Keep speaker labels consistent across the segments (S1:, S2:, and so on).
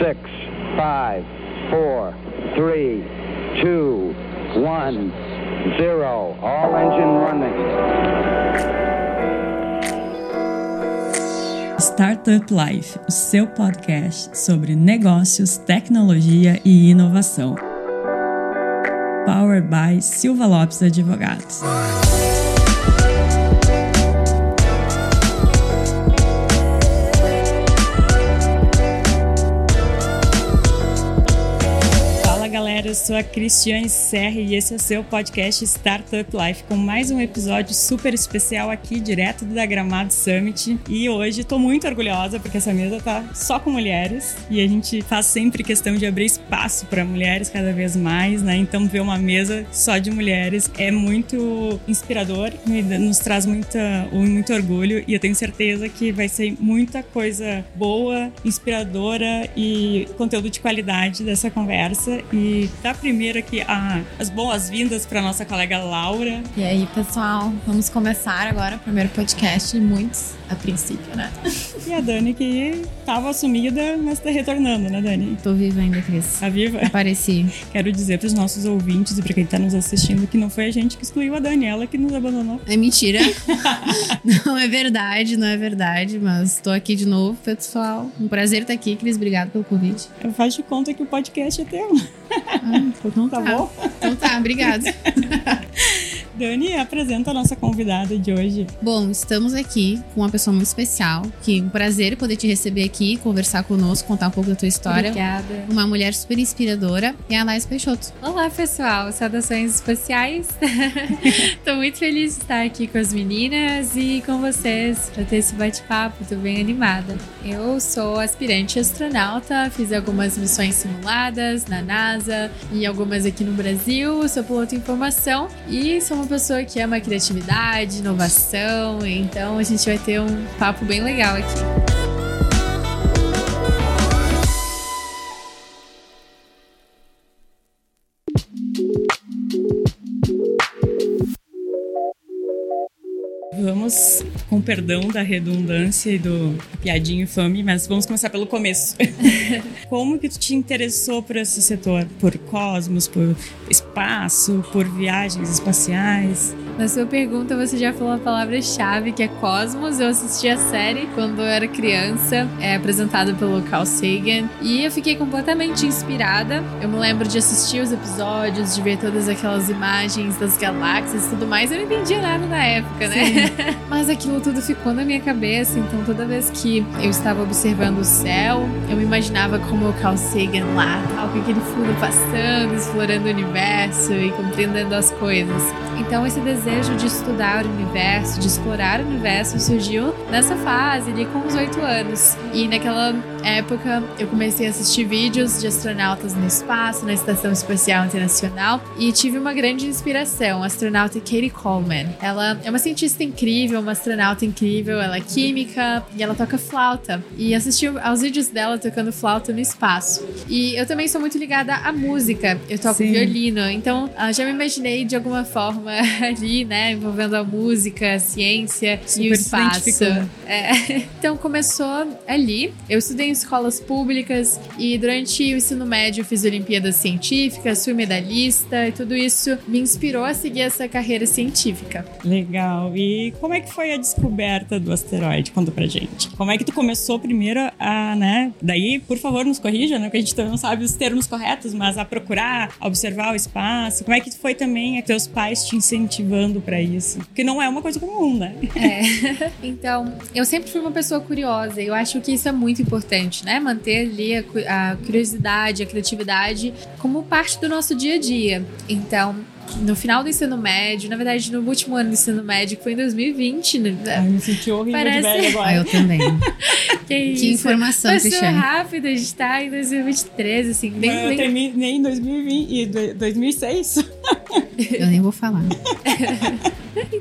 S1: six, five, four, three, two, one, zero. All engine running.
S2: Startup Life, o seu podcast sobre negócios, tecnologia e inovação. Powered by Silva Lopes Advogados. Eu sou a Cristiane Serra e esse é seu podcast Startup Life com mais um episódio super especial aqui direto da Gramado Summit. E hoje estou muito orgulhosa porque essa mesa tá só com mulheres e a gente faz sempre questão de abrir espaço para mulheres cada vez mais, né? Então ver uma mesa só de mulheres é muito inspirador, nos traz muita, muito orgulho e eu tenho certeza que vai ser muita coisa boa, inspiradora e conteúdo de qualidade dessa conversa e dar primeiro aqui a, as boas-vindas para nossa colega Laura.
S3: E aí, pessoal, vamos começar agora o primeiro podcast de muitos, a princípio, né?
S2: E a Dani, que estava sumida, mas está retornando, né, Dani?
S3: Tô viva ainda, Cris.
S2: Tá viva?
S3: Apareci.
S2: Quero dizer para os nossos ouvintes e para quem está nos assistindo que não foi a gente que excluiu a Daniela que nos abandonou.
S3: É mentira. não é verdade, não é verdade, mas estou aqui de novo, pessoal. Um prazer estar aqui, Cris. Obrigado pelo convite.
S2: Eu faço de conta que o podcast é teu.
S3: Ah, então tá, tá bom? Então tá, obrigado.
S2: Dani, apresenta a nossa convidada de hoje.
S3: Bom, estamos aqui com uma pessoa muito especial, que é um prazer poder te receber aqui, conversar conosco, contar um pouco da tua história.
S4: Obrigada.
S3: Uma mulher super inspiradora, é a Laís Peixoto.
S4: Olá, pessoal. Saudações especiais. Tô muito feliz de estar aqui com as meninas e com vocês para ter esse bate-papo. Tô bem animada. Eu sou aspirante astronauta, fiz algumas missões simuladas na NASA e algumas aqui no Brasil. Sou piloto em formação e sou uma pessoa que ama criatividade, inovação, então a gente vai ter um papo bem legal aqui.
S2: Perdão da redundância e do piadinho infame, mas vamos começar pelo começo. Como que tu te interessou por esse setor? Por cosmos, por espaço, por viagens espaciais?
S4: Na sua pergunta, você já falou a palavra-chave, que é cosmos. Eu assisti a série quando eu era criança, é apresentada pelo Carl Sagan, e eu fiquei completamente inspirada. Eu me lembro de assistir os episódios, de ver todas aquelas imagens das galáxias e tudo mais. Eu não entendia nada na época, né? Mas aquilo tudo ficou na minha cabeça, então toda vez que eu estava observando o céu, eu me imaginava como o Carl Sagan lá, tal, com aquele fundo passando, explorando o universo e compreendendo as coisas. Então esse desejo de estudar o universo, de explorar o universo surgiu nessa fase ali com os oito anos. E naquela época eu comecei a assistir vídeos de astronautas no espaço, na Estação Espacial Internacional e tive uma grande inspiração, a astronauta Katie Coleman. Ela é uma cientista incrível, uma astronauta incrível, ela é química e ela toca flauta. E assisti aos vídeos dela tocando flauta no espaço. E eu também sou muito ligada à música, eu toco Sim. violino, então ah, já me imaginei de alguma forma ali, né, envolvendo a música, a ciência Super e o espaço. É. Então começou ali. Eu estudei em escolas públicas e durante o ensino médio fiz Olimpíadas Científicas, fui medalhista e tudo isso me inspirou a seguir essa carreira científica.
S2: Legal. E como é que foi a descoberta do asteroide? Conta pra gente. Como é que tu começou primeiro a, né? Daí, por favor, nos corrija, né? Porque a gente também não sabe os termos corretos, mas a procurar, a observar o espaço. Como é que foi também a teus pais te incentivando para isso? Porque não é uma coisa comum, né?
S4: É. Então, eu sempre fui uma pessoa curiosa. Eu acho que isso é muito importante, né? Manter ali a, a curiosidade, a criatividade como parte do nosso dia a dia. Então, no final do ensino médio, na verdade, no último ano do ensino médio, que foi em 2020. Né?
S2: Ai, me senti horrível Parece... de velho agora.
S3: Ah, eu também. que, que informação,
S4: Passou Cristiane. rápido, a gente tá em 2023, assim.
S2: Nem, eu nem... terminei em 2020 e 2006.
S3: Eu nem vou falar.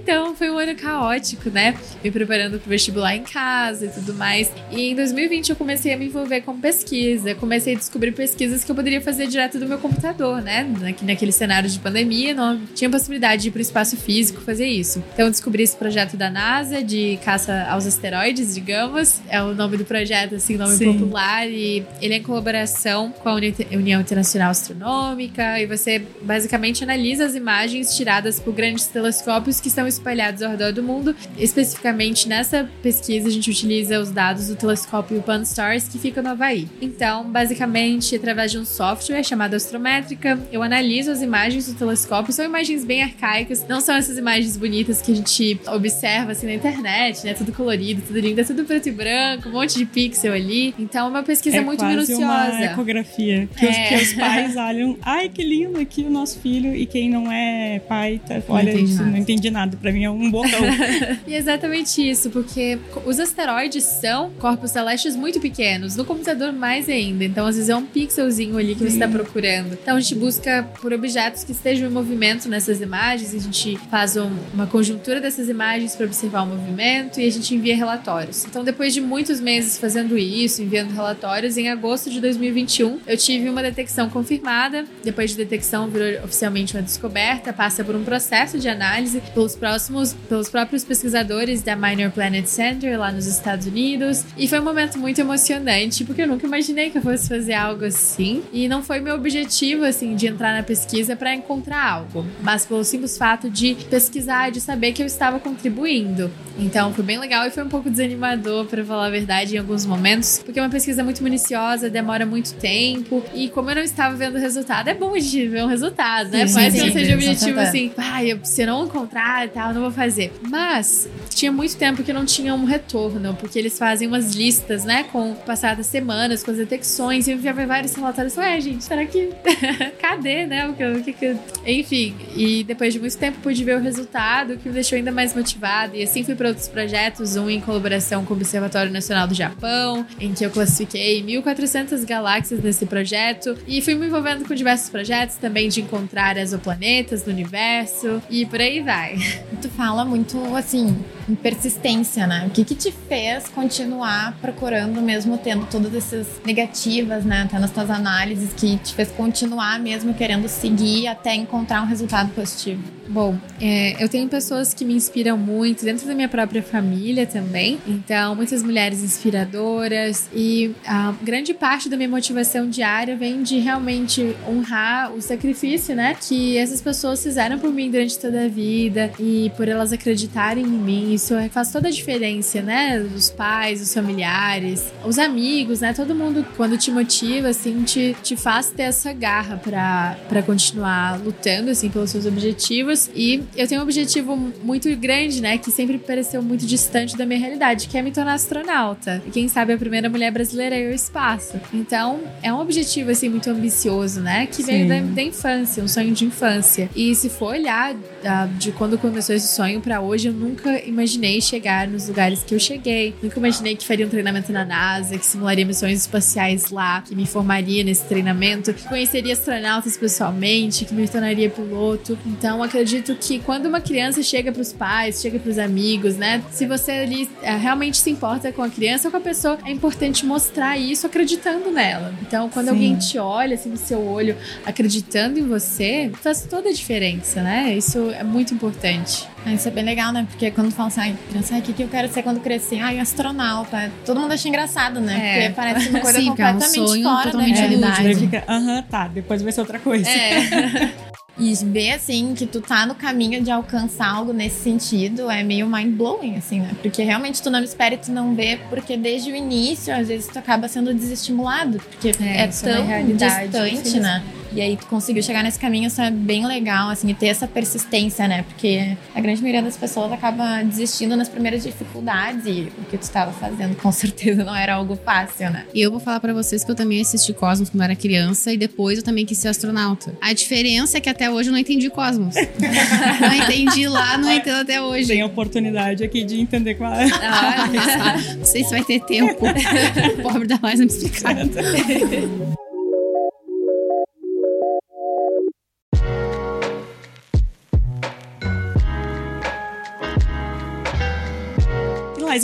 S4: Então foi um ano caótico, né? Me preparando pro vestibular em casa e tudo mais. E em 2020 eu comecei a me envolver com pesquisa. Comecei a descobrir pesquisas que eu poderia fazer direto do meu computador, né? Naquele cenário de pandemia, não tinha possibilidade de ir pro espaço físico fazer isso. Então eu descobri esse projeto da NASA de caça aos asteroides, digamos. É o nome do projeto, assim, nome Sim. popular. E ele é em colaboração com a União Internacional Astronômica. E você basicamente analisa as imagens tiradas por grandes telescópios que estão espalhados ao redor do mundo. Especificamente nessa pesquisa, a gente utiliza os dados do telescópio Pan-STARRS, que fica no Havaí. Então, basicamente, através de um software chamado Astrométrica, eu analiso as imagens do telescópio. São imagens bem arcaicas, não são essas imagens bonitas que a gente observa assim na internet, né? Tudo colorido, tudo lindo, é tudo preto e branco, um monte de pixel ali. Então, é uma pesquisa
S2: é
S4: muito minuciosa.
S2: Uma ecografia. Que, é. os, que os pais olham, ai que lindo aqui o nosso filho, e quem não é pai, tá, olha, não, isso, não entendi nada. Pra mim é um botão.
S4: e é exatamente isso, porque os asteroides são corpos celestes muito pequenos, no computador mais ainda. Então, às vezes é um pixelzinho ali que você está procurando. Então, a gente busca por objetos que estejam em movimento nessas imagens, a gente faz um, uma conjuntura dessas imagens para observar o movimento e a gente envia relatórios. Então, depois de muitos meses fazendo isso, enviando relatórios, em agosto de 2021, eu tive uma detecção confirmada. Depois de detecção, virou oficialmente uma descoberta, passa por um processo de análise pelos próximos, pelos próprios pesquisadores da Minor Planet Center lá nos Estados Unidos. E foi um momento muito emocionante, porque eu nunca imaginei que eu fosse fazer algo assim. E não foi meu objetivo, assim, de entrar na pesquisa para encontrar algo, mas pelo simples fato de pesquisar, de saber que eu estava contribuindo. Então foi bem legal e foi um pouco desanimador, para falar a verdade, em alguns momentos, porque é uma pesquisa muito minuciosa, demora muito tempo. E como eu não estava vendo o resultado, é bom a gente ver um resultado, né? Sim, Pode que não seja objetivo assim, ai, se eu não encontrar e tal, não vou fazer. Mas tinha muito tempo que não tinha um retorno, porque eles fazem umas listas, né, com passadas semanas, com as detecções, e eu vi vários relatórios. Ué, gente, será que. Cadê, né? O que, o que, Enfim, e depois de muito tempo pude ver o resultado, que me deixou ainda mais motivada. E assim fui para outros projetos, um em colaboração com o Observatório Nacional do Japão, em que eu classifiquei 1.400 galáxias nesse projeto, e fui me envolvendo com diversos projetos também de encontrar exoplanetas do universo, e por aí vai.
S3: Tu fala muito, assim, persistência, né? O que que te fez continuar procurando, mesmo tendo todas essas negativas, né? Até nas tuas análises, que te fez continuar mesmo querendo seguir até encontrar um resultado positivo?
S4: Bom, é, eu tenho pessoas que me inspiram muito dentro da minha própria família também. Então, muitas mulheres inspiradoras e a grande parte da minha motivação diária vem de realmente honrar o sacrifício, né? Que essas pessoas fizeram por mim durante toda a vida e por elas acreditarem em mim. Isso faz toda a diferença, né? Os pais, os familiares, os amigos, né? Todo mundo, quando te motiva, assim, te, te faz ter essa garra para continuar lutando, assim, pelos seus objetivos e eu tenho um objetivo muito grande, né? Que sempre pareceu muito distante da minha realidade, que é me tornar astronauta. E quem sabe a primeira mulher brasileira é o espaço. Então, é um objetivo, assim, muito ambicioso, né? Que veio da, da, infância, um sonho de infância. E se for olhar uh, de quando começou esse sonho para hoje, eu nunca imaginei chegar nos lugares que eu cheguei. Nunca imaginei que faria um treinamento na NASA, que simularia missões espaciais lá, que me formaria nesse treinamento, que conheceria astronautas pessoalmente, que me tornaria piloto. Então, acredito que quando uma criança chega para os pais, chega para os amigos, né? Se você ali é, realmente se importa com a criança ou com a pessoa, é importante mostrar isso acreditando nela. Então, quando Sim. alguém te olha assim no seu olho, acreditando em você, faz toda a diferença, né? Isso é muito importante.
S3: Ah, isso é bem legal, né? Porque quando falam assim, criança, o que, que eu quero ser quando crescer? Ai, astronauta. Todo mundo acha engraçado, né? É. Porque parece uma coisa Sim, completamente é um sonho, fora totalmente da realidade.
S2: Aham, tá, depois vai ser outra coisa.
S3: É. E ver, assim, que tu tá no caminho de alcançar algo nesse sentido é meio mind-blowing, assim, né? Porque realmente tu não espera e tu não vê, porque desde o início, às vezes, tu acaba sendo desestimulado, porque é, é, é tão é distante, né? E aí tu conseguiu chegar nesse caminho, isso é bem legal, assim, e ter essa persistência, né? Porque a grande maioria das pessoas acaba desistindo nas primeiras dificuldades e o que tu estava fazendo com certeza não era algo fácil, né?
S4: E eu vou falar para vocês que eu também assisti Cosmos quando era criança e depois eu também quis ser astronauta. A diferença é que até hoje eu não entendi Cosmos. não entendi lá, não entendo até hoje.
S2: Tem oportunidade aqui de entender qual é. Ah,
S4: não sei se vai ter tempo. Pobre da mais não me explicar.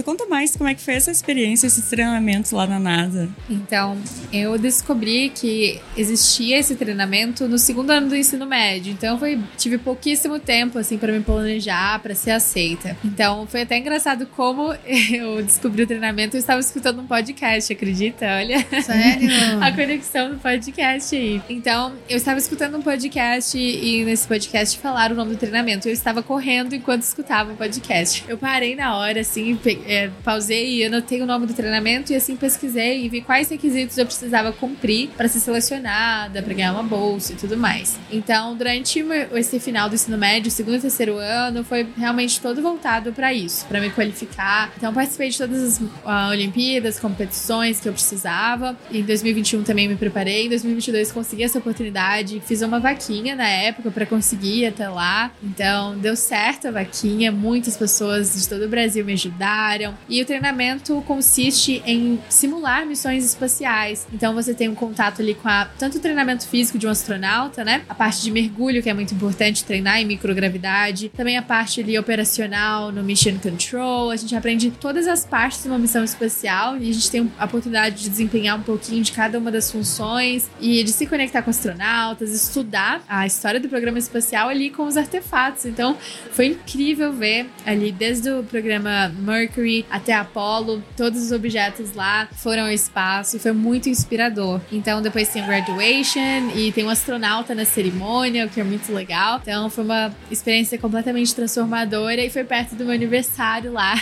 S2: Conta mais como é que foi essa experiência, esses treinamentos lá na NASA.
S4: Então, eu descobri que existia esse treinamento no segundo ano do ensino médio. Então, foi, tive pouquíssimo tempo, assim, para me planejar, para ser aceita. Então, foi até engraçado como eu descobri o treinamento. Eu estava escutando um podcast, acredita? Olha.
S3: Sério?
S4: a conexão do podcast aí. Então, eu estava escutando um podcast e nesse podcast falaram o nome do treinamento. Eu estava correndo enquanto escutava o podcast. Eu parei na hora, assim, é, pausei e anotei o nome do treinamento e assim pesquisei e vi quais requisitos eu precisava cumprir para ser selecionada, para ganhar uma bolsa e tudo mais. Então, durante esse final do ensino médio, segundo e terceiro ano, foi realmente todo voltado para isso, para me qualificar. Então, participei de todas as uh, Olimpíadas, competições que eu precisava. Em 2021 também me preparei. Em 2022 consegui essa oportunidade. Fiz uma vaquinha na época para conseguir ir até lá. Então, deu certo a vaquinha. Muitas pessoas de todo o Brasil me ajudaram. E o treinamento consiste em simular missões espaciais. Então, você tem um contato ali com a, tanto o treinamento físico de um astronauta, né? A parte de mergulho, que é muito importante treinar em microgravidade. Também a parte ali operacional no Mission Control. A gente aprende todas as partes de uma missão espacial e a gente tem a oportunidade de desempenhar um pouquinho de cada uma das funções e de se conectar com astronautas, estudar a história do programa espacial ali com os artefatos. Então, foi incrível ver ali desde o programa Mercury até Apollo, todos os objetos lá foram ao espaço e foi muito inspirador. Então, depois tem o graduation e tem um astronauta na cerimônia, o que é muito legal. Então, foi uma experiência completamente transformadora e foi perto do meu aniversário lá.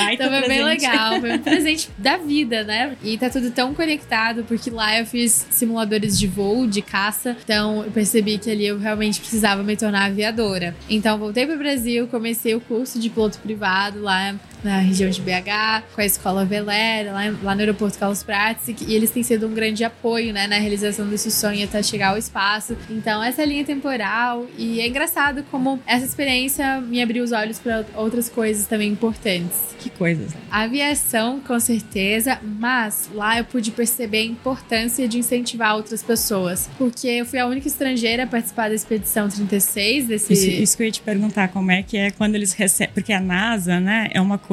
S2: Ai,
S4: então, foi bem legal. Foi um presente da vida, né? E tá tudo tão conectado, porque lá eu fiz simuladores de voo, de caça. Então, eu percebi que ali eu realmente precisava me tornar aviadora. Então, voltei pro Brasil, comecei o curso de piloto privado lá na região de BH, com a Escola Velera, lá, lá no aeroporto Carlos Prates, e eles têm sido um grande apoio, né, na realização desse sonho até chegar ao espaço. Então, essa linha temporal, e é engraçado como essa experiência me abriu os olhos para outras coisas também importantes.
S2: Que coisas?
S4: A aviação, com certeza, mas lá eu pude perceber a importância de incentivar outras pessoas, porque eu fui a única estrangeira a participar da expedição 36 desse
S2: isso, isso que eu ia te perguntar, como é que é quando eles recebem, porque a NASA, né, é uma coisa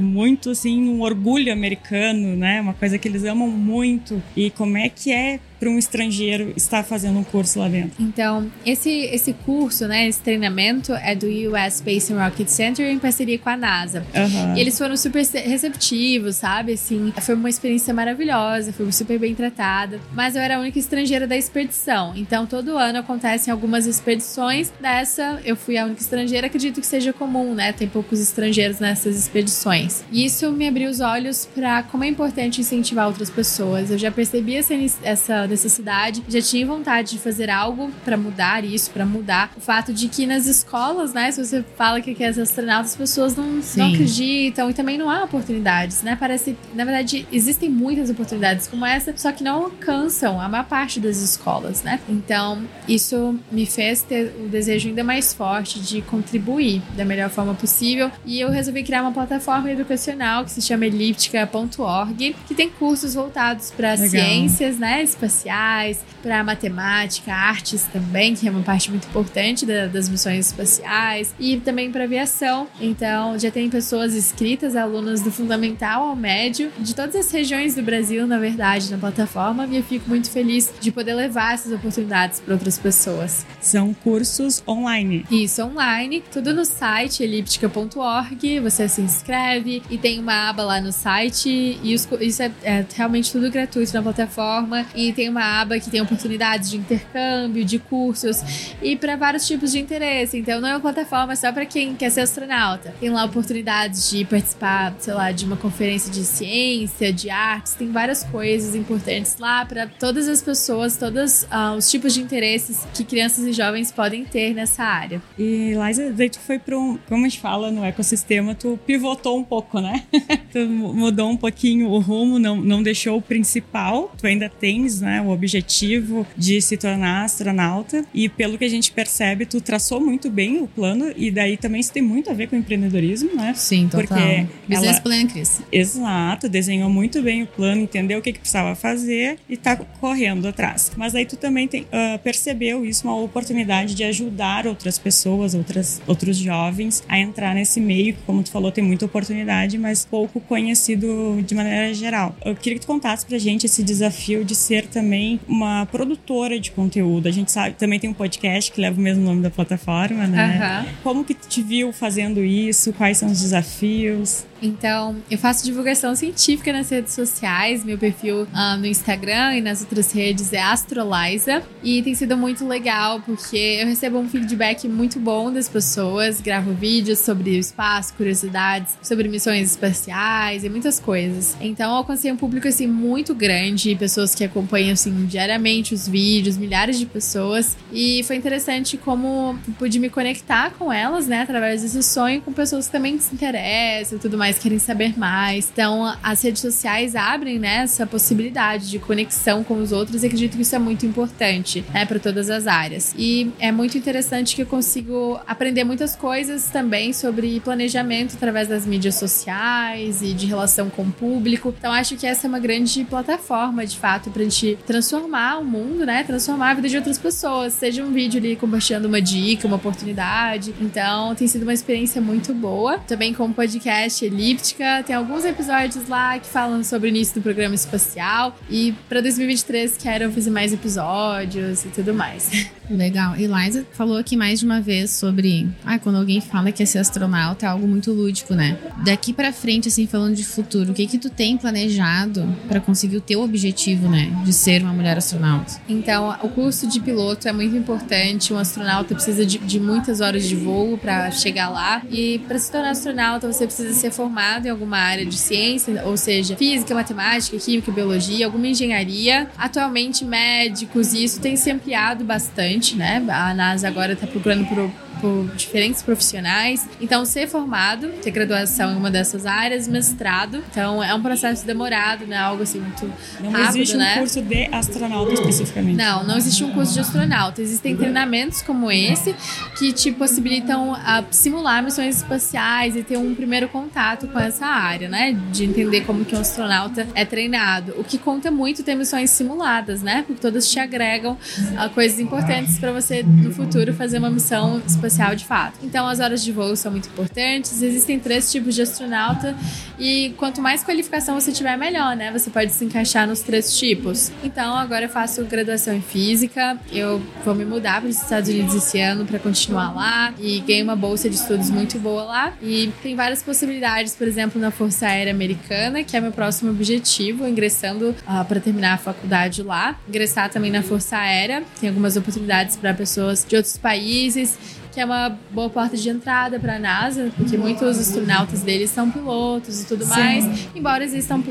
S2: muito assim, um orgulho americano, né? Uma coisa que eles amam muito. E como é que é para um estrangeiro estar fazendo um curso lá dentro?
S4: Então, esse, esse curso, né, esse treinamento é do US Space and Rocket Center em parceria com a NASA.
S2: Uhum.
S4: E eles foram super receptivos, sabe? Assim, foi uma experiência maravilhosa, fui super bem tratada. Mas eu era a única estrangeira da expedição. Então, todo ano acontecem algumas expedições. Dessa, eu fui a única estrangeira. Acredito que seja comum, né? Tem poucos estrangeiros nessas expedições. E isso me abriu os olhos para como é importante incentivar outras pessoas. Eu já percebi essa, essa necessidade, já tinha vontade de fazer algo para mudar isso, para mudar o fato de que nas escolas, né, se você fala que quer ser astronauta, as pessoas não, não acreditam e também não há oportunidades, né? Parece, na verdade, existem muitas oportunidades como essa, só que não alcançam a maior parte das escolas, né? Então, isso me fez ter o desejo ainda mais forte de contribuir da melhor forma possível. E eu resolvi criar uma plataforma educacional que se chama elíptica.org, que tem cursos voltados para ciências, né, espaciais, sociais, para matemática, artes também, que é uma parte muito importante da, das missões espaciais, e também para aviação. Então, já tem pessoas inscritas, alunas do fundamental ao médio, de todas as regiões do Brasil, na verdade, na plataforma, e eu fico muito feliz de poder levar essas oportunidades para outras pessoas.
S2: São cursos online.
S4: Isso, online, tudo no site elíptica.org, você se inscreve e tem uma aba lá no site, e os, isso é, é realmente tudo gratuito na plataforma, e tem uma aba que tem oportunidades de intercâmbio, de cursos e para vários tipos de interesse. Então não é uma plataforma só para quem quer ser astronauta. Tem lá oportunidades de participar, sei lá, de uma conferência de ciência, de artes, tem várias coisas importantes lá para todas as pessoas, todos uh, os tipos de interesses que crianças e jovens podem ter nessa área.
S2: E Liza, daí tu foi para um, como a gente fala no ecossistema, tu pivotou um pouco, né? tu mudou um pouquinho o rumo, não, não deixou o principal, tu ainda tens, né, o objetivo de se tornar astronauta e pelo que a gente percebe, tu traçou muito bem o plano e daí também isso tem muito a ver com empreendedorismo, né?
S4: Sim, total.
S2: Porque
S4: Business
S2: ela-
S4: plan, Cris.
S2: Exato, desenhou muito bem o plano, entendeu o que, que precisava fazer e tá correndo atrás. Mas aí tu também tem, ah, percebeu isso, uma oportunidade de ajudar outras pessoas, outras, outros jovens a entrar nesse meio, que, como tu falou, tem muita oportunidade, mas pouco conhecido de maneira geral. Eu queria que tu contasse pra gente esse desafio de ser também uma produtora de conteúdo. A gente sabe, também tem um podcast que leva o mesmo nome da plataforma, né?
S4: Aham.
S2: Como que tu te viu fazendo isso? Quais são os desafios?
S4: Então, eu faço divulgação científica nas redes sociais. Meu perfil ah, no Instagram e nas outras redes é Astroliza. E tem sido muito legal porque eu recebo um feedback muito bom das pessoas. Gravo vídeos sobre o espaço, curiosidades, sobre missões espaciais e muitas coisas. Então, eu alcancei um público assim muito grande, pessoas que acompanham assim diariamente os vídeos, milhares de pessoas. E foi interessante como pude me conectar com elas, né, através desse sonho, com pessoas que também se interessam e tudo mais, querem saber mais. Então, as redes sociais abrem, né, essa possibilidade de conexão com os outros e acredito que isso é muito importante, né, para todas as áreas. E é muito interessante que eu consigo aprender muitas coisas também sobre planejamento através das mídias sociais e de relação com o público. Então, acho que essa é uma grande plataforma, de fato, pra gente transformar o mundo, né, transformar a vida de outras pessoas, seja um vídeo ali compartilhando uma dica, uma oportunidade. Então, tem sido uma experiência muito boa. Também com o podcast Elíptica, tem alguns episódios lá que falam sobre o início do programa espacial. E para 2023 quero fazer mais episódios e tudo mais.
S5: Legal. Eliza falou aqui mais de uma vez sobre. Ah, quando alguém fala que é ser astronauta é algo muito lúdico, né? Daqui pra frente, assim, falando de futuro, o que que tu tem planejado pra conseguir o teu objetivo, né? De ser uma mulher astronauta?
S4: Então, o curso de piloto é muito importante. Um astronauta precisa de, de muitas horas de voo para chegar lá. E para se tornar astronauta, você precisa ser formado em alguma área de ciência, ou seja, física, matemática, química, biologia, alguma engenharia. Atualmente, médicos, e isso tem se ampliado bastante, né? A NASA agora está procurando por por diferentes profissionais. Então, ser formado, ter graduação em uma dessas áreas, mestrado. Então, é um processo demorado, né? Algo assim muito
S2: Não
S4: rápido,
S2: existe um
S4: né?
S2: curso de astronauta especificamente.
S4: Não, não existe um curso de astronauta. Existem treinamentos como esse que te possibilitam ah, simular missões espaciais e ter um primeiro contato com essa área, né? De entender como que um astronauta é treinado. O que conta muito ter missões simuladas, né? Porque todas te agregam ah, coisas importantes para você no futuro fazer uma missão espacial de fato. Então, as horas de voo são muito importantes. Existem três tipos de astronauta e quanto mais qualificação você tiver, melhor, né? Você pode se encaixar nos três tipos. Então, agora eu faço graduação em física. Eu vou me mudar para os Estados Unidos esse ano para continuar lá e ganhei uma bolsa de estudos muito boa lá. E tem várias possibilidades, por exemplo, na Força Aérea Americana, que é meu próximo objetivo, ingressando para terminar a faculdade lá. Ingressar também na Força Aérea. Tem algumas oportunidades para pessoas de outros países que é uma boa porta de entrada para a NASA, porque muitos astronautas deles são pilotos e tudo
S2: Sim.
S4: mais, embora existam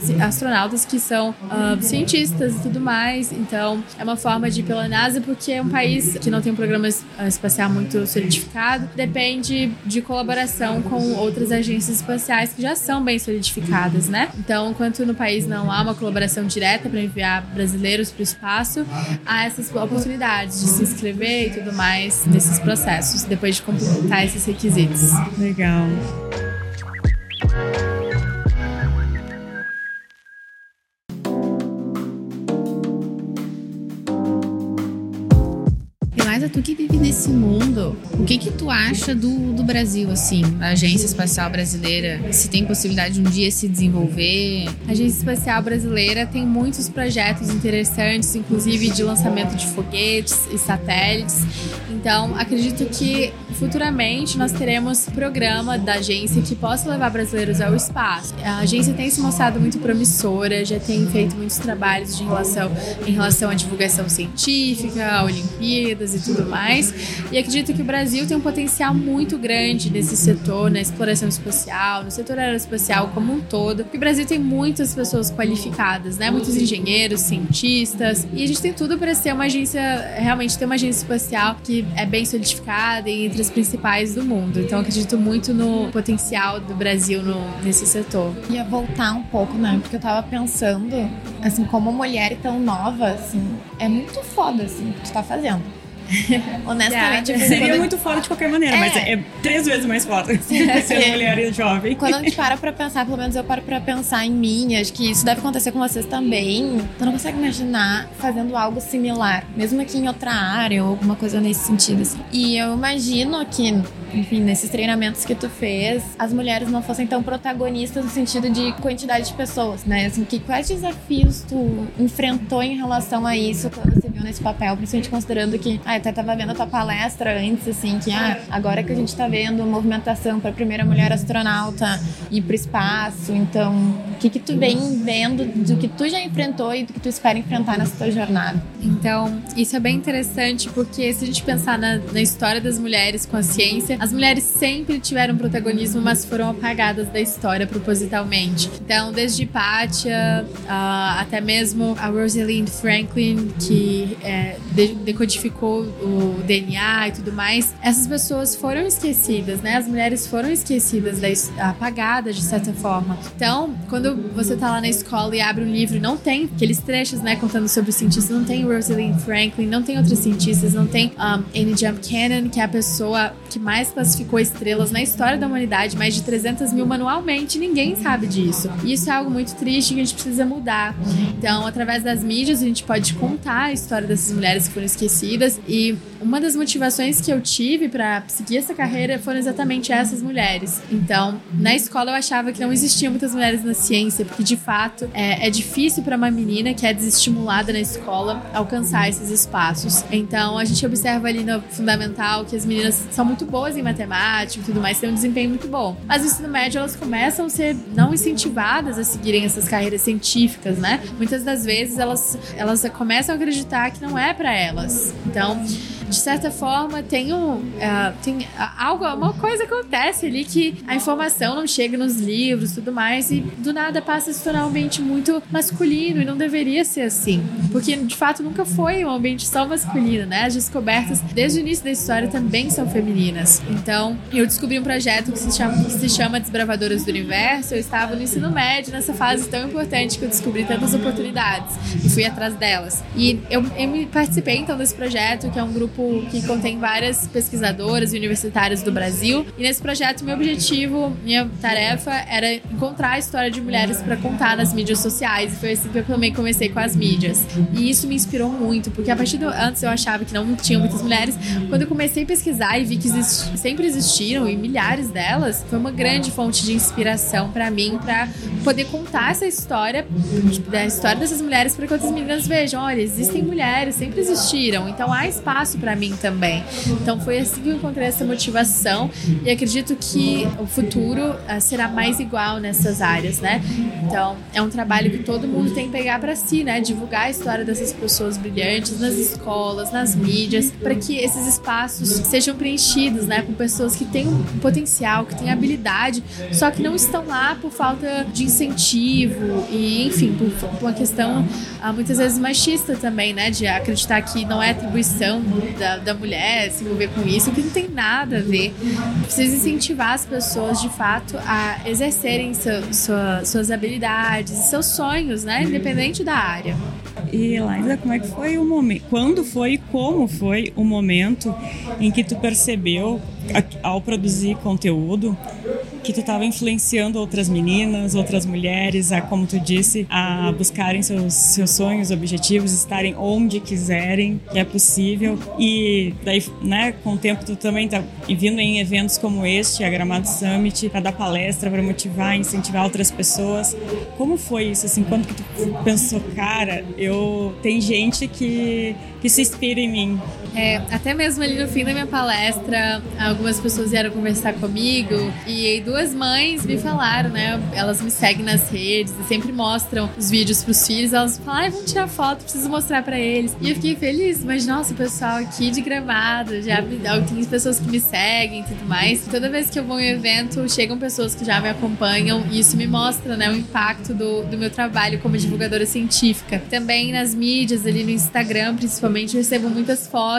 S4: ci- astronautas que são ah, cientistas e tudo mais. Então, é uma forma de ir pela NASA, porque é um país que não tem um programa ah, espacial muito solidificado, depende de colaboração com outras agências espaciais que já são bem solidificadas, né? Então, enquanto no país não há uma colaboração direta para enviar brasileiros para o espaço, há essas oportunidades de se inscrever e tudo mais nesses processos, depois de completar esses requisitos.
S2: Legal.
S5: Tu que vive nesse mundo, o que que tu acha do, do Brasil, assim, da Agência Espacial Brasileira? Se tem possibilidade de um dia se desenvolver?
S4: A Agência Espacial Brasileira tem muitos projetos interessantes, inclusive de lançamento de foguetes e satélites. Então, acredito que futuramente nós teremos programa da agência que possa levar brasileiros ao espaço. A agência tem se mostrado muito promissora, já tem feito muitos trabalhos de relação, em relação à divulgação científica, Olimpíadas e tudo mais. E acredito que o Brasil tem um potencial muito grande nesse setor, na exploração espacial, no setor aeroespacial como um todo. Porque o Brasil tem muitas pessoas qualificadas, né? Muitos engenheiros, cientistas. E a gente tem tudo para ser uma agência, realmente ter uma agência espacial que é bem solidificada e entre as principais do mundo. Então acredito muito no potencial do Brasil no, nesse setor.
S3: Ia voltar um pouco, né? Porque eu tava pensando, assim, como mulher tão nova, assim, é muito foda, assim, o que tu tá fazendo. Honestamente,
S2: yeah. seria quando... muito foda de qualquer maneira, é. mas é três vezes mais foda ser mulher e jovem.
S3: Quando a gente para pra pensar, pelo menos eu paro pra pensar em mim, acho que isso deve acontecer com vocês também. Tu não consegue imaginar fazendo algo similar, mesmo aqui em outra área ou alguma coisa nesse sentido. Assim. E eu imagino que enfim, nesses treinamentos que tu fez, as mulheres não fossem tão protagonistas no sentido de quantidade de pessoas, né? Assim, que, quais desafios tu enfrentou em relação a isso quando você viu nesse papel, principalmente considerando que, ah, até tava vendo a tua palestra antes, assim, que, ah, agora que a gente tá vendo movimentação para a primeira mulher astronauta ir pro espaço, então, o que que tu vem vendo do que tu já enfrentou e do que tu espera enfrentar nessa tua jornada?
S4: Então, isso é bem interessante porque se a gente pensar na, na história das mulheres com a ciência, as mulheres sempre tiveram protagonismo, mas foram apagadas da história propositalmente. Então, desde Pátia uh, até mesmo a Rosalind Franklin, que é, decodificou o DNA e tudo mais, essas pessoas foram esquecidas, né? As mulheres foram esquecidas, da, apagadas de certa forma. Então, quando você tá lá na escola e abre um livro e não tem aqueles trechos, né, contando sobre os cientistas, não tem Rosalind Franklin, não tem outros cientistas, não tem um, Annie Jump Cannon, que é a pessoa que mais mais classificou estrelas na história da humanidade, mais de 300 mil manualmente, ninguém sabe disso. E isso é algo muito triste que a gente precisa mudar. Então, através das mídias, a gente pode contar a história dessas mulheres que foram esquecidas. E uma das motivações que eu tive para seguir essa carreira foram exatamente essas mulheres. Então, na escola eu achava que não existiam muitas mulheres na ciência, porque de fato é, é difícil para uma menina que é desestimulada na escola alcançar esses espaços. Então, a gente observa ali no fundamental que as meninas são muito boas em matemática e tudo mais, têm um desempenho muito bom. Mas no ensino médio elas começam a ser não incentivadas a seguirem essas carreiras científicas, né? Muitas das vezes elas, elas começam a acreditar que não é para elas. Então, sons de certa forma, tem, um, uh, tem algo, uma coisa acontece ali que a informação não chega nos livros tudo mais, e do nada passa a se tornar um ambiente muito masculino, e não deveria ser assim. Porque, de fato, nunca foi um ambiente só masculino, né? As descobertas, desde o início da história, também são femininas. Então, eu descobri um projeto que se chama, que se chama Desbravadoras do Universo. Eu estava no ensino médio, nessa fase tão importante que eu descobri tantas oportunidades e fui atrás delas. E eu, eu participei, então, desse projeto, que é um grupo grupo que contém várias pesquisadoras e universitárias do Brasil. E nesse projeto, meu objetivo, minha tarefa era encontrar a história de mulheres para contar nas mídias sociais. E foi assim que eu também comecei com as mídias. E isso me inspirou muito, porque a partir do antes eu achava que não tinham muitas mulheres. Quando eu comecei a pesquisar e vi que sempre existiram e milhares delas, foi uma grande fonte de inspiração para mim para poder contar essa história, da história dessas mulheres para que outras meninas vejam, olha, existem mulheres, sempre existiram. Então há espaço para para mim também. Então foi assim que eu encontrei essa motivação e acredito que o futuro uh, será mais igual nessas áreas, né? Então é um trabalho que todo mundo tem que pegar para si, né? Divulgar a história dessas pessoas brilhantes nas escolas, nas mídias, para que esses espaços sejam preenchidos, né? Com pessoas que têm um potencial, que têm habilidade, só que não estão lá por falta de incentivo e, enfim, por, por uma questão uh, muitas vezes machista também, né? De acreditar que não é atribuição da, da mulher se envolver com isso, que não tem nada a ver. Precisa incentivar as pessoas, de fato, a exercerem seu, sua, suas habilidades, seus sonhos, né? Independente da área.
S2: E Eliza, como é que foi o momento? Quando foi e como foi o momento em que tu percebeu, ao produzir conteúdo, que tu estava influenciando outras meninas, outras mulheres, a, como tu disse, a buscarem seus, seus sonhos, objetivos, estarem onde quiserem, que é possível. E daí, né, com o tempo tu também tá vindo em eventos como este, a Gramado Summit, para dar palestra, para motivar, incentivar outras pessoas. Como foi isso assim? Quando que tu pensou, cara, eu tem gente que que se inspira em mim?
S4: É, até mesmo ali no fim da minha palestra, algumas pessoas vieram conversar comigo e duas mães me falaram, né? Elas me seguem nas redes e sempre mostram os vídeos pros filhos. Elas falam, ai, vamos tirar foto, preciso mostrar pra eles. E eu fiquei feliz, mas nossa, o pessoal aqui de gramado, já tem pessoas que me seguem e tudo mais. Toda vez que eu vou em um evento, chegam pessoas que já me acompanham e isso me mostra, né, o impacto do, do meu trabalho como divulgadora científica. Também nas mídias, ali no Instagram, principalmente, eu recebo muitas fotos.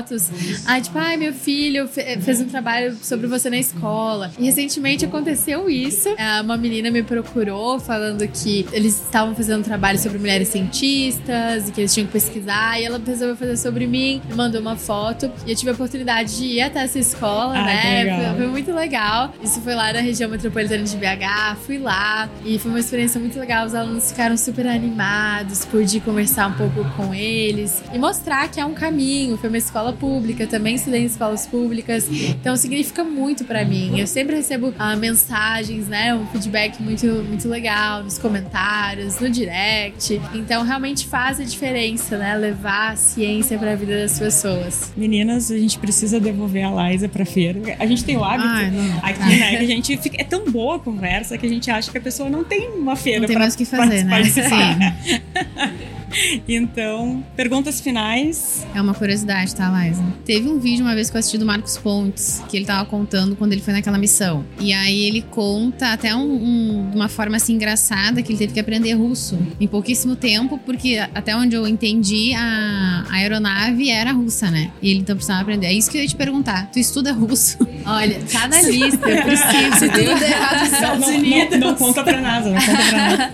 S4: Ai, tipo, ai, meu filho fe- fez um trabalho sobre você na escola. E recentemente aconteceu isso. Ah, Uma menina me procurou falando que eles estavam fazendo um trabalho sobre mulheres cientistas e que eles tinham que pesquisar. E ela resolveu fazer sobre mim, me mandou uma foto. E eu tive a oportunidade de ir até essa escola,
S2: Ah,
S4: né? Foi, foi muito legal. Isso foi lá na região metropolitana de BH. Fui lá e foi uma experiência muito legal. Os alunos ficaram super animados. Pude conversar um pouco com eles e mostrar que é um caminho. Foi uma escola pública, também estudei em escolas públicas. Então significa muito pra mim. Eu sempre recebo ah, mensagens, né? Um feedback muito, muito legal nos comentários, no direct. Então realmente faz a diferença, né? Levar a ciência pra vida das pessoas.
S2: Meninas, a gente precisa devolver a Liza pra feira. A gente tem o hábito
S5: Ai, não.
S2: aqui, né? Que a gente fica. É tão boa a conversa que a gente acha que a pessoa não tem uma feira
S5: que fazer, né?
S2: participar. Então, perguntas finais.
S5: É uma curiosidade, tá, Liza? Teve um vídeo uma vez que eu assisti do Marcos Pontes, que ele tava contando quando ele foi naquela missão. E aí ele conta até um, um- de uma forma assim engraçada que ele teve que aprender russo em pouquíssimo tempo, porque até onde eu entendi, a, a aeronave era russa, né? E ele então precisava aprender. É isso que eu ia te perguntar. Tu estuda russo?
S4: Olha, tá na lista, eu preciso. viu?
S2: Não, não, não, não conta pra nada, não conta pra nada.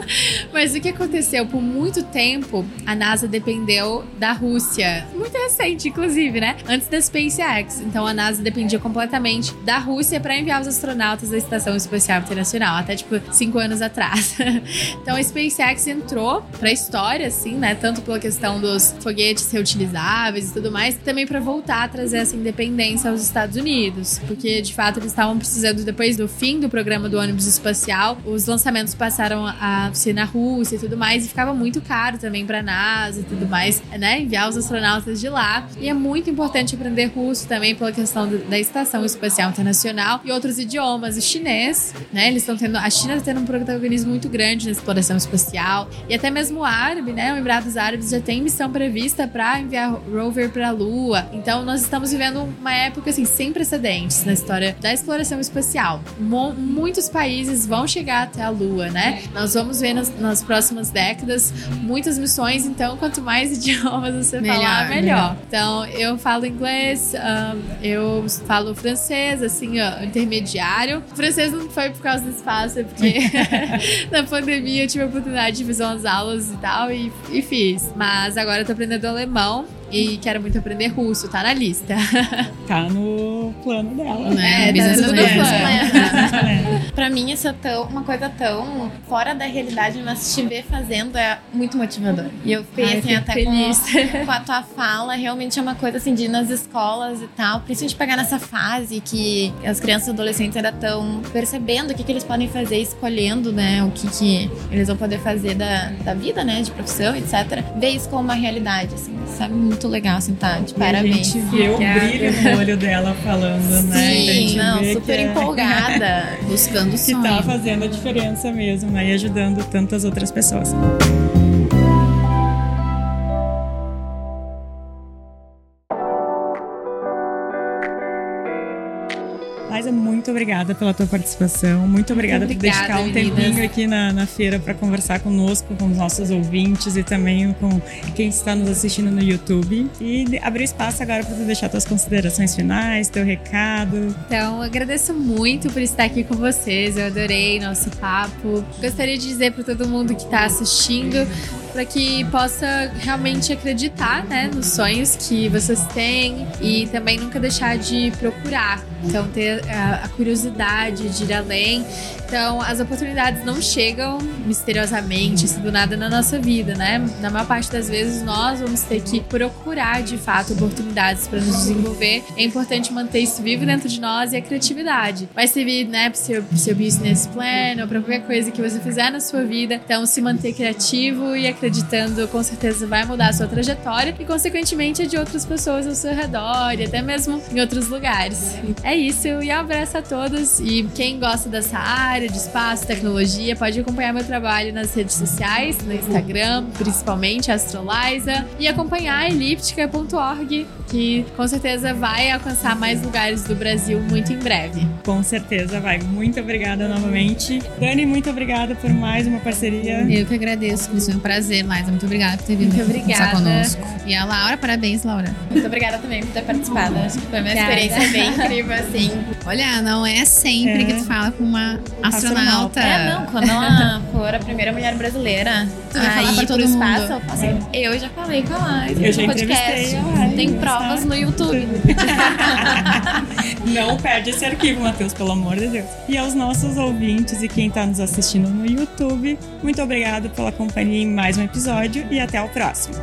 S4: Mas o que aconteceu? Por muito tempo, a NASA dependeu da Rússia. Muito recente, inclusive, né? Antes da SpaceX. Então a NASA dependia completamente da Rússia para enviar os astronautas à Estação Espacial Internacional, até tipo cinco anos atrás. então a SpaceX entrou pra história, assim, né? Tanto pela questão dos foguetes reutilizáveis e tudo mais, também para voltar a trazer essa independência aos Estados Unidos. Porque de fato eles estavam precisando, depois do fim do programa do ônibus espacial, os lançamentos passaram a ser na Rússia e tudo mais, e ficava muito caro também pra NASA e tudo mais, né? Enviar os astronautas de lá. E é muito importante aprender russo também pela questão da Estação Espacial Internacional e outros idiomas. O chinês, né? Eles estão tendo. A China está tendo um protagonismo muito grande na exploração espacial. E até mesmo o árabe, né? O Emirados Árabes já tem missão prevista para enviar rover para a Lua. Então nós estamos vivendo uma época assim sem precedentes na história da exploração espacial. Mo- muitos países vão chegar até a Lua, né? Nós vamos ver nas, nas próximas décadas muitas missões. Então quanto mais idiomas você
S5: Melhor,
S4: falar, melhor. Então eu falo inglês, ahn, eu falo francês, assim, ó, intermediário. O francês não foi por causa do espaço, é porque na pandemia eu tive a oportunidade de fazer umas aulas e tal e, e fiz. Mas agora eu tô aprendendo alemão e quero muito aprender russo, tá na lista.
S2: Tá no plano dela.
S5: Né?
S4: É, tá no
S5: plan.
S4: plano.
S3: Pra mim, isso é tão, uma coisa tão fora da realidade, mas te ver fazendo é muito motivador. E eu fiquei
S4: Ai,
S3: assim, até
S4: feliz.
S3: com, com a tua fala, realmente é uma coisa assim de ir nas escolas e tal, principalmente pegar nessa fase que as crianças e adolescentes ainda estão percebendo o que, que eles podem fazer, escolhendo, né, o que, que eles vão poder fazer da, da vida, né, de profissão, etc. Ver isso como uma realidade, assim, sabe? Muito legal, assim, tá? De
S2: E a
S3: parabéns.
S2: gente vê o brilho no olho dela falando, né?
S3: Sim, não, super
S2: que é-
S3: empolgada.
S5: Buscando o
S2: que
S5: sonho.
S2: tá fazendo a diferença mesmo, né? E ajudando tantas outras pessoas. Obrigada pela tua participação. Muito obrigada,
S4: Muito
S2: por dedicar um
S4: obrigada,
S2: tempinho
S4: meninas.
S2: aqui na, na feira para conversar conosco, com os nossos ouvintes e também com quem está nos assistindo no YouTube. E abrir espaço agora para tu deixar tuas considerações finais, teu recado.
S4: Então, agradeço muito por estar aqui com vocês. Eu adorei nosso papo. Gostaria de dizer para todo mundo que está assistindo para que possa realmente acreditar, né, nos sonhos que vocês têm e também nunca deixar de procurar. Então, ter a, a curiosidade de ir além. Então, as oportunidades não chegam misteriosamente, assim, do nada na nossa vida, né? Na maior parte das vezes, nós vamos ter que procurar, de fato, oportunidades para nos desenvolver. É importante manter isso vivo dentro de nós e a criatividade. Vai servir, né, pro seu, seu business plan ou para qualquer coisa que você fizer na sua vida. Então, se manter criativo e acreditar acreditando, com certeza vai mudar a sua trajetória e, consequentemente, a de outras pessoas ao seu redor e até mesmo em outros lugares. É isso, e abraço a todos. E quem gosta dessa área de espaço, tecnologia, pode acompanhar meu trabalho nas redes sociais, no Instagram, principalmente Astroliza, e acompanhar elíptica.org, que com certeza vai alcançar mais lugares do Brasil muito em breve.
S2: Com certeza vai. Muito obrigada novamente. Dani, muito obrigada por mais uma parceria.
S5: Eu que agradeço, Cris. Foi um prazer, Liza. Muito obrigada por ter vindo
S4: Muito
S5: conversar
S4: obrigada.
S5: conosco. E a Laura, parabéns, Laura.
S3: Muito obrigada também por ter participado. Acho que foi uma
S4: Obrigada.
S3: experiência bem incrível, assim.
S5: Olha, não é sempre
S2: É.
S5: que tu fala com uma astronauta.
S3: É, não, quando ela for a primeira mulher brasileira
S5: Tu vai
S3: a
S5: falar pra todo
S3: pro espaço,
S5: mundo.
S3: eu, faço, eu já falei com a Liza
S2: Eu já
S3: podcast.
S2: entrevistei
S3: Tem
S2: tá?
S3: No YouTube.
S2: Não perde esse arquivo, Matheus, pelo amor de Deus. E aos nossos ouvintes e quem está nos assistindo no YouTube, muito obrigado pela companhia em mais um episódio e até o próximo.